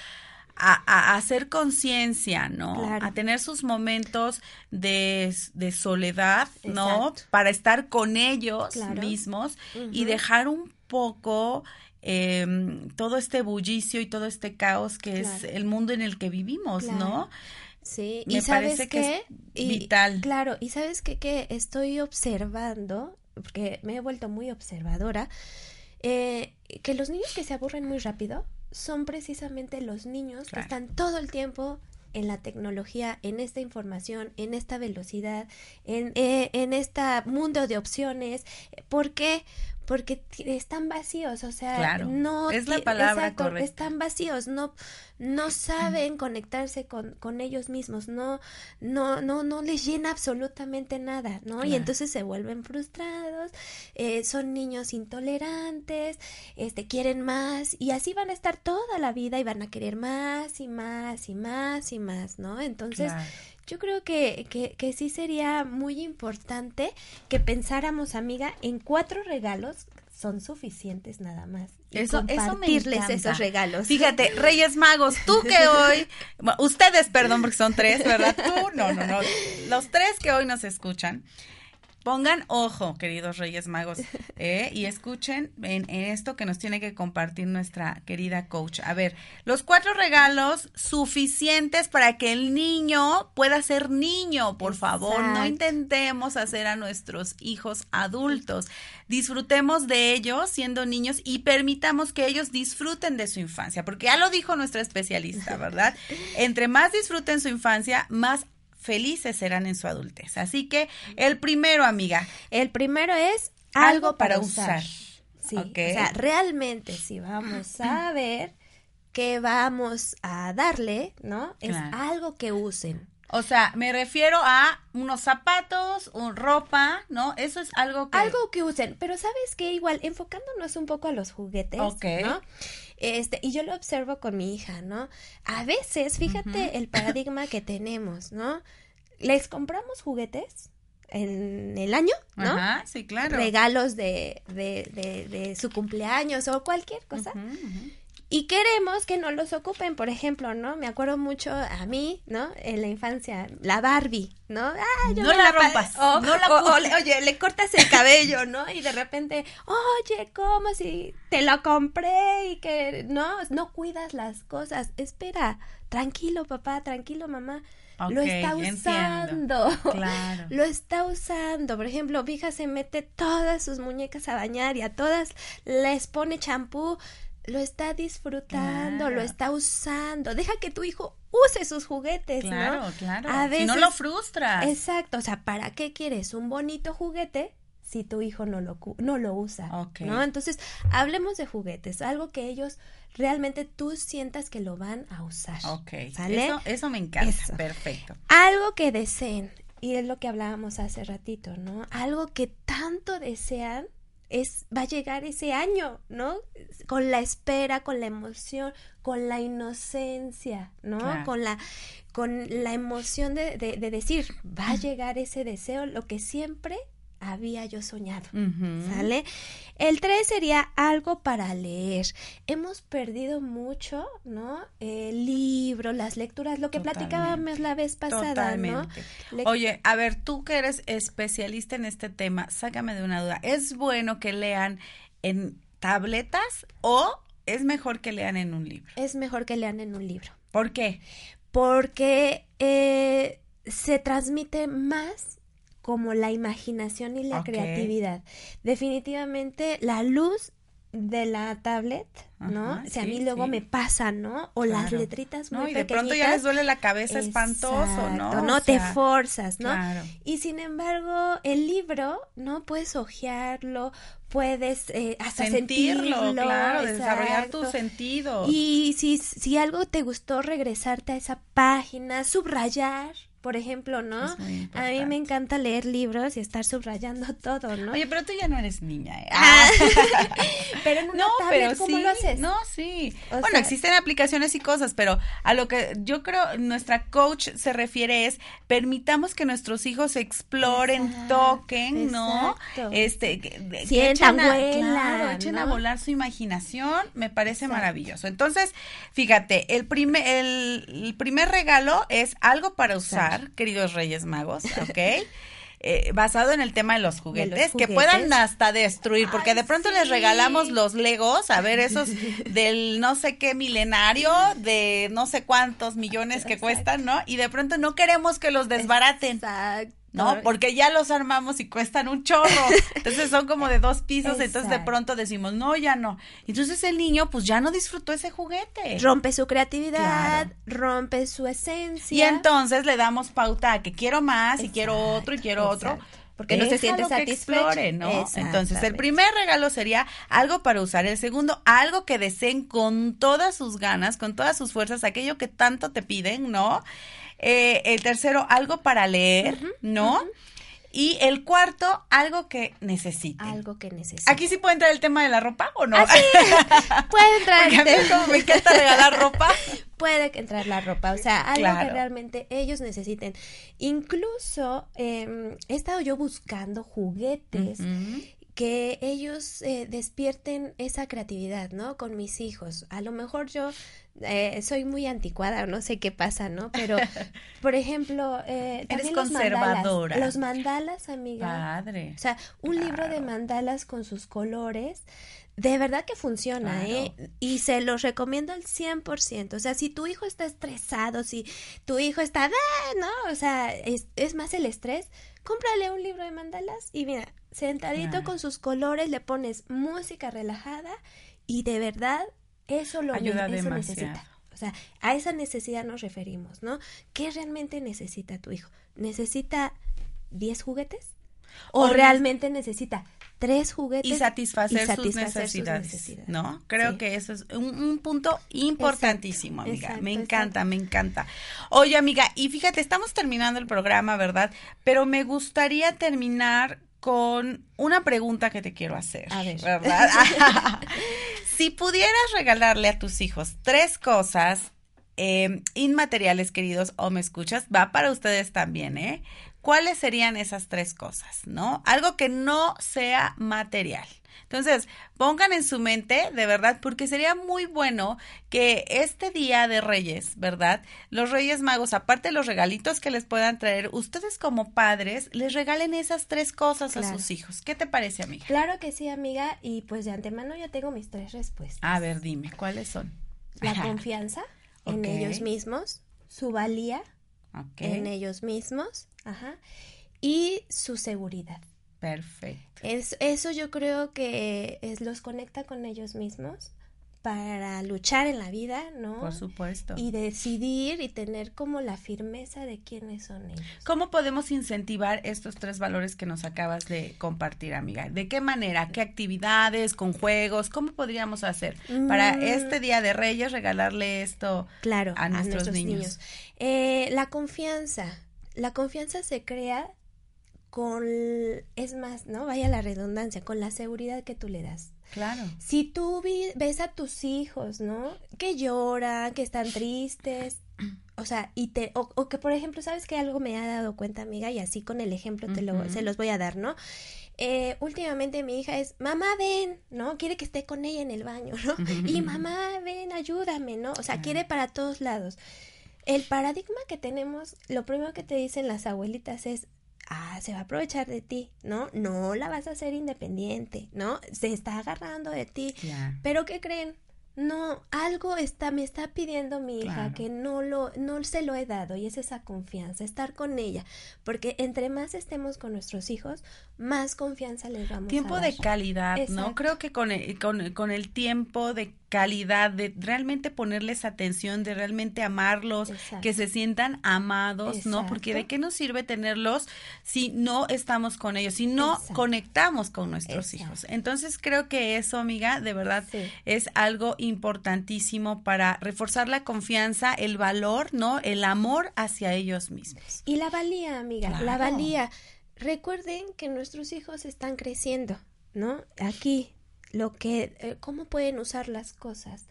a, hacer conciencia, ¿no? A tener sus momentos de, soledad, ¿no? Para estar con ellos mismos y dejar un poco em, todo este bullicio y todo este caos que es el mundo en el que vivimos, ¿no? Sí, Me y sabes parece que es vital. claro, y sabes qué? que estoy observando, porque me he vuelto muy observadora, eh, que los niños que se aburren muy rápido, son precisamente los niños que están todo el tiempo en la tecnología, en esta información, en esta velocidad, en, eh, en este mundo de opciones. ¿Por qué? Porque están vacíos, o sea, no es la palabra correcta. están vacíos, no no saben conectarse con, con ellos mismos, no no no no les llena absolutamente nada, ¿no? Y entonces se vuelven frustrados, eh, son niños intolerantes, este quieren más y así van a estar toda la vida y van a querer más y más y más y más, ¿no? Entonces yo creo que, que, que, sí sería muy importante que pensáramos, amiga, en cuatro regalos son suficientes nada más. eso, eso me encanta. esos regalos. Fíjate, Reyes Magos, tú que hoy, ustedes, perdón, porque son tres, ¿verdad? Tú, no, no, no. Los tres que hoy nos escuchan, Pongan ojo, queridos Reyes Magos, eh, y escuchen en, esto que nos tiene que compartir nuestra querida coach. A ver, los cuatro regalos suficientes para que el niño pueda ser niño, por favor. No intentemos hacer a nuestros hijos adultos. Disfrutemos de ellos siendo niños y permitamos que ellos disfruten de su infancia, porque ya lo dijo nuestra especialista, ¿verdad? Entre más disfruten su infancia, más felices serán en su adultez. Así que el primero, amiga. El primero es algo, para, usar. Sí, o sea, realmente si vamos a ver qué vamos a darle, ¿no? Es algo que usen. O sea, me refiero a unos zapatos, un ropa, ¿no? Eso es algo que... Algo que usen, pero ¿sabes qué? Igual, enfocándonos un poco a los juguetes, ¿no? Este, y yo lo observo con mi hija, ¿no? A veces, fíjate el paradigma que tenemos, ¿no? Les compramos juguetes en el año, ¿no? Ajá, sí, claro. Regalos de, de, de, su cumpleaños o cualquier cosa. Y queremos que no los ocupen, por ejemplo, ¿no? Me acuerdo mucho a mí, ¿no? En la infancia, la Barbie, ¿no? Ah, yo no la, rompas. no la oye, le cortas el cabello, ¿no? Y de repente, oye, ¿cómo si te lo compré y que no, no cuidas las cosas? Espera, tranquilo, papá, tranquilo, mamá lo está usando. Claro. Lo está usando. Por ejemplo, mi hija se mete todas sus muñecas a bañar y a todas les pone champú. Lo está disfrutando, lo está usando. Deja que tu hijo use sus juguetes, claro, Claro, claro. Si no lo frustras. Exacto. O sea, ¿para qué quieres un bonito juguete si tu hijo no lo, no lo usa? ¿no? Entonces, hablemos de juguetes, algo que ellos realmente tú sientas que lo van a usar. Ok. ¿Sale? Eso, eso me encanta. Perfecto. Algo que deseen, y es lo que hablábamos hace ratito, ¿no? Algo que tanto desean es va a llegar ese año, ¿no? Con la espera, con la emoción, con la inocencia, ¿no? Con la con la emoción de, de, de, decir, va a llegar ese deseo, lo que siempre había yo soñado, ¿sale? El 3 sería algo para leer. Hemos perdido mucho, ¿no? El libro, las lecturas, lo que platicábamos la vez pasada, ¿no? Oye, a ver, tú que eres especialista en este tema, sácame de una duda. ¿Es bueno que lean en tabletas o es mejor que lean en un libro? Es mejor que lean en un libro. ¿Por qué? Porque eh, se transmite más como la imaginación y la creatividad. Definitivamente la luz de la tablet, ¿no? si a mí luego me pasa, ¿no? O las letritas muy no, y de pronto ya les duele la cabeza espantoso, ¿no? No te forzas, ¿no? Y sin embargo, el libro, ¿no? Puedes ojearlo, puedes eh, hasta sentirlo, claro, desarrollar tu sentido. Y si, si algo te gustó, regresarte a esa página, subrayar, por ejemplo, ¿no? A mí me encanta leer libros y estar subrayando todo, ¿no? Oye, pero tú ya no eres niña, ¿eh? Ah. pero en una no, tablet, ¿cómo lo haces? No, sí. bueno, existen aplicaciones y cosas, pero a lo que yo creo nuestra coach se refiere es permitamos que nuestros hijos exploren, toquen, ¿no? Este, Sientan, que claro, echen a volar su imaginación, me parece maravilloso. Entonces, fíjate, el primer el primer regalo es algo para usar queridos Reyes Magos, ¿ok? Eh, basado en el tema de los, juguetes, que puedan hasta destruir, porque de pronto les regalamos los Legos, a ver, esos del no sé qué milenario, de no sé cuántos millones que cuestan, ¿no? Y de pronto no queremos que los desbaraten. Exacto. ¿No? Porque ya los armamos y cuestan un chorro. Entonces son como de dos pisos, entonces de pronto decimos, no, ya no. Entonces el niño pues ya no disfrutó ese juguete. Rompe su creatividad, rompe su esencia. Y entonces le damos pauta a que quiero más y quiero otro y quiero otro. Porque no se siente satisfecho. ¿no? Entonces, el primer regalo sería algo para usar. El segundo, algo que deseen con todas sus ganas, con todas sus fuerzas, aquello que tanto te piden, ¿no? Eh, el tercero, algo para leer, ¿no? Y el cuarto, algo que necesite. Algo que necesite. ¿Aquí sí puede entrar el tema de la ropa o no? Ah, puede entrar. Porque a mí como me encanta regalar ropa. puede entrar la ropa, o sea, algo que realmente ellos necesiten. Incluso eh, he estado yo buscando juguetes que ellos eh, despierten esa creatividad, ¿no? Con mis hijos. A lo mejor yo eh, soy muy anticuada, no sé qué pasa, ¿no? Pero, por ejemplo, eh, Eres conservadora. los mandalas, amiga. Padre. O sea, un libro de mandalas con sus colores. De verdad que funciona, ¿eh? Y se los recomiendo al 100%. O sea, si tu hijo está estresado, si tu hijo está, ah, ¿no? O sea, es, es más el estrés, cómprale un libro de mandalas y mira, sentadito con sus colores, le pones música relajada y de verdad eso lo Ayuda necesita. O sea, a esa necesidad nos referimos, ¿no? ¿Qué realmente necesita tu hijo? ¿Necesita 10 juguetes? ¿O, realmente necesita tres juguetes y satisfacer, sus, necesidades, ¿no? Creo que eso es un, punto importantísimo, amiga. me encanta, me encanta. Oye, amiga, y fíjate, estamos terminando el programa, ¿verdad? Pero me gustaría terminar con una pregunta que te quiero hacer, a ver. ¿verdad? si pudieras regalarle a tus hijos tres cosas eh, inmateriales, queridos, o me escuchas, va para ustedes también, ¿eh? ¿cuáles serían esas tres cosas, no? Algo que no sea material. Entonces, pongan en su mente, de verdad, porque sería muy bueno que este día de Reyes, ¿verdad? Los Reyes Magos, aparte de los regalitos que les puedan traer, ustedes como padres les regalen esas tres cosas a sus hijos. ¿Qué te parece, amiga? Claro que sí, amiga, y pues de antemano ya tengo mis tres respuestas. A ver, dime, ¿cuáles son? La confianza en ellos mismos, su valía en ellos mismos, ajá, y su seguridad. Perfecto. Es, eso yo creo que es, los conecta con ellos mismos para luchar en la vida, ¿no? Por supuesto. Y decidir y tener como la firmeza de quiénes son ellos. ¿Cómo podemos incentivar estos tres valores que nos acabas de compartir, amiga? ¿De qué manera? ¿Qué actividades? ¿Con juegos? ¿Cómo podríamos hacer para mm. este Día de Reyes regalarle esto claro, a nuestros, niños? Eh, la confianza. La confianza se crea con, es más, ¿no? Vaya la redundancia, con la seguridad que tú le das. Claro. Si tú ves a tus hijos, ¿no? Que lloran, que están tristes, o sea, y te, o, que por ejemplo, ¿sabes que algo me ha dado cuenta, amiga? Y así con el ejemplo te lo, se los voy a dar, ¿no? Eh, últimamente mi hija es, mamá, ven, ¿no? Quiere que esté con ella en el baño, ¿no? Y mamá, ven, ayúdame, ¿no? O sea, quiere para todos lados. El paradigma que tenemos, lo primero que te dicen las abuelitas es, ah, se va a aprovechar de ti, ¿no? No la vas a hacer independiente, ¿no? Se está agarrando de ti. Pero ¿qué creen? no, algo está, me está pidiendo mi hija que no lo, no se lo he dado y es esa confianza, estar con ella, porque entre más estemos con nuestros hijos, más confianza les damos. Tiempo a de calidad, ¿no? Creo que con el, con, con el tiempo de calidad, de realmente ponerles atención, de realmente amarlos, que se sientan amados, ¿no? Porque de qué nos sirve tenerlos si no estamos con ellos, si no conectamos con nuestros hijos. Entonces creo que eso, amiga, de verdad es algo importantísimo para reforzar la confianza, el valor, ¿no? El amor hacia ellos mismos. Y la valía, amiga, la valía. Recuerden que nuestros hijos están creciendo, ¿no? Aquí lo que, eh, cómo pueden usar las cosas.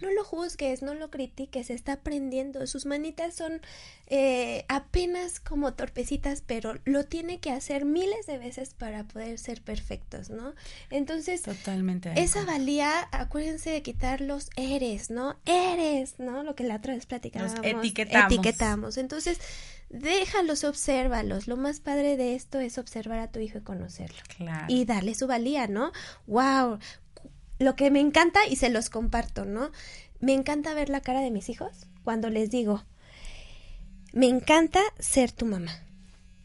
No lo juzgues, no lo critiques, está aprendiendo. Sus manitas son eh, apenas como torpecitas, pero lo tiene que hacer miles de veces para poder ser perfectos, ¿no? Entonces, Totalmente esa valía, acuérdense de quitar los eres, ¿no? Eres, ¿no? Lo que la otra vez platicábamos. etiquetamos. Etiquetamos. Entonces, déjalos, obsérvalos. Lo más padre de esto es observar a tu hijo y conocerlo. Claro. Y darle su valía, ¿no? ¡Wow! Lo que me encanta, y se los comparto, ¿no? Me encanta ver la cara de mis hijos cuando les digo, me encanta ser tu mamá.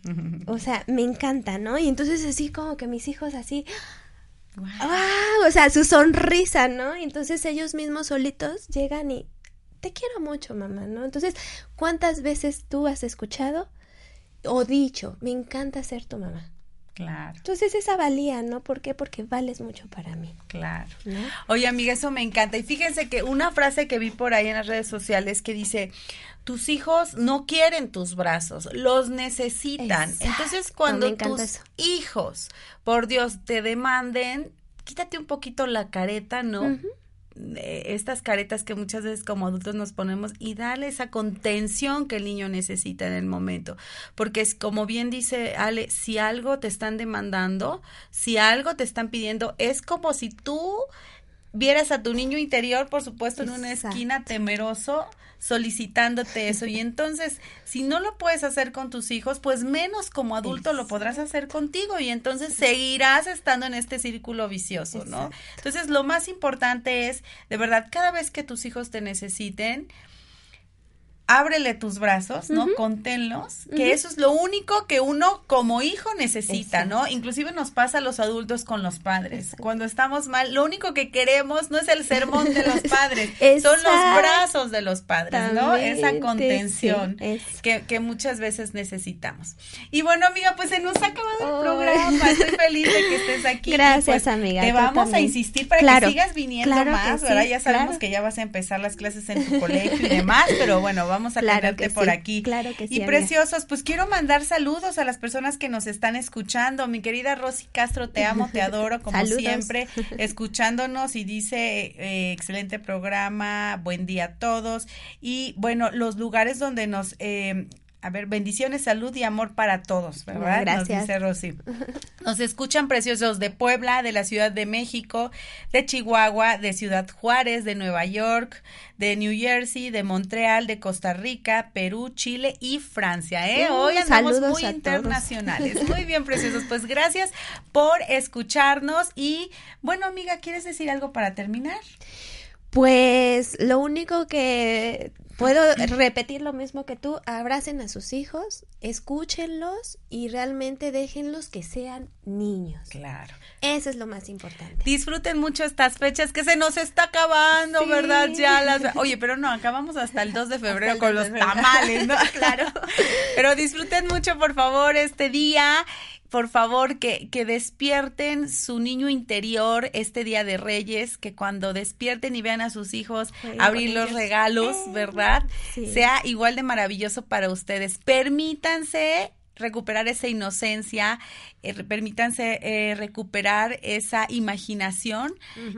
O sea, me encanta, ¿no? Y entonces así como que mis hijos así, wow. o sea, su sonrisa, ¿no? Y entonces ellos mismos solitos llegan y te quiero mucho, mamá, ¿no? Entonces, ¿cuántas veces tú has escuchado o dicho, me encanta ser tu mamá? Claro. Entonces esa valía, ¿no? ¿Por qué? Porque vales mucho para mí. Claro. Oye, amiga, eso me encanta. Y fíjense que una frase que vi por ahí en las redes sociales que dice, tus hijos no quieren tus brazos, los necesitan. Entonces, cuando tus hijos, por Dios, te demanden, quítate un poquito la careta, ¿no? Estas caretas que muchas veces como adultos nos ponemos y darle esa contención que el niño necesita en el momento. Porque es como bien dice Ale, si algo te están demandando, si algo te están pidiendo, es como si tú vieras a tu niño interior, por supuesto, en una esquina temeroso solicitándote eso. Y entonces, si no lo puedes hacer con tus hijos, pues menos como adulto lo podrás hacer contigo. Y entonces seguirás estando en este círculo vicioso, ¿no? Entonces, lo más importante es, de verdad, cada vez que tus hijos te necesiten, ábrele tus brazos, ¿no? Conténlos, que eso es lo único que uno como hijo necesita, ¿no? Inclusive nos pasa a los adultos con los padres. Cuando estamos mal, lo único que queremos no es el sermón de los padres, son los brazos de los padres, ¿no? Esa contención que, que, muchas veces necesitamos. Y bueno, amiga, pues se nos ha acabado el programa. Estoy feliz de que estés aquí. Gracias, pues, amiga. Te vamos a insistir para que sigas viniendo más, ¿verdad? Ya sabemos que ya vas a empezar las clases en tu colegio y demás, pero bueno, vamos a tenerte por aquí. Claro que sí. Y preciosos, pues quiero mandar saludos a las personas que nos están escuchando. Mi querida Rosy Castro, te amo, te adoro, como siempre, escuchándonos y dice, eh, excelente programa, buen día a todos. Y bueno, los lugares donde nos... Eh, a ver, bendiciones, salud y amor para todos, ¿verdad? Gracias. Nos dice Rosy. Nos escuchan preciosos de Puebla, de la Ciudad de México, de Chihuahua, de Ciudad Juárez, de Nueva York, de New Jersey, de Montreal, de Costa Rica, Perú, Chile y Francia. ¿eh? Hoy andamos muy internacionales. Muy bien, preciosos. Pues gracias por escucharnos y bueno, amiga, ¿quieres decir algo para terminar? Pues lo único que puedo repetir lo mismo que tú, abracen a sus hijos, escúchenlos y realmente déjenlos que sean niños. Claro. Eso es lo más importante. Disfruten mucho estas fechas que se nos está acabando, ¿verdad? Ya las Oye, pero no, acabamos hasta el 2 de febrero con los tamales, ¿no? claro. Pero disfruten mucho, por favor, este día por favor, que, que despierten su niño interior este día de Reyes, que cuando despierten y vean a sus hijos abrir los regalos, eh, ¿verdad? Sea igual de maravilloso para ustedes. Permítanse recuperar esa inocencia, eh, permítanse eh, recuperar esa imaginación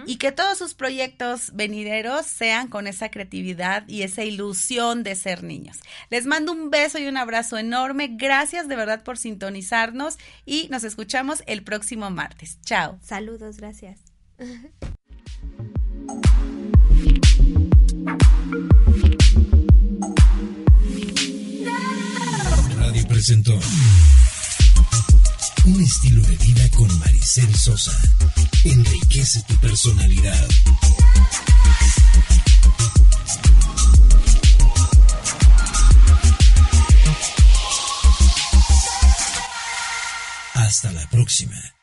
y que todos sus proyectos venideros sean con esa creatividad y esa ilusión de ser niños. Les mando un beso y un abrazo enorme. Gracias de verdad por sintonizarnos y nos escuchamos el próximo martes. Chao. Saludos, gracias. presentó Un estilo de vida con Maricel Sosa. Enriquece tu personalidad. Hasta la próxima.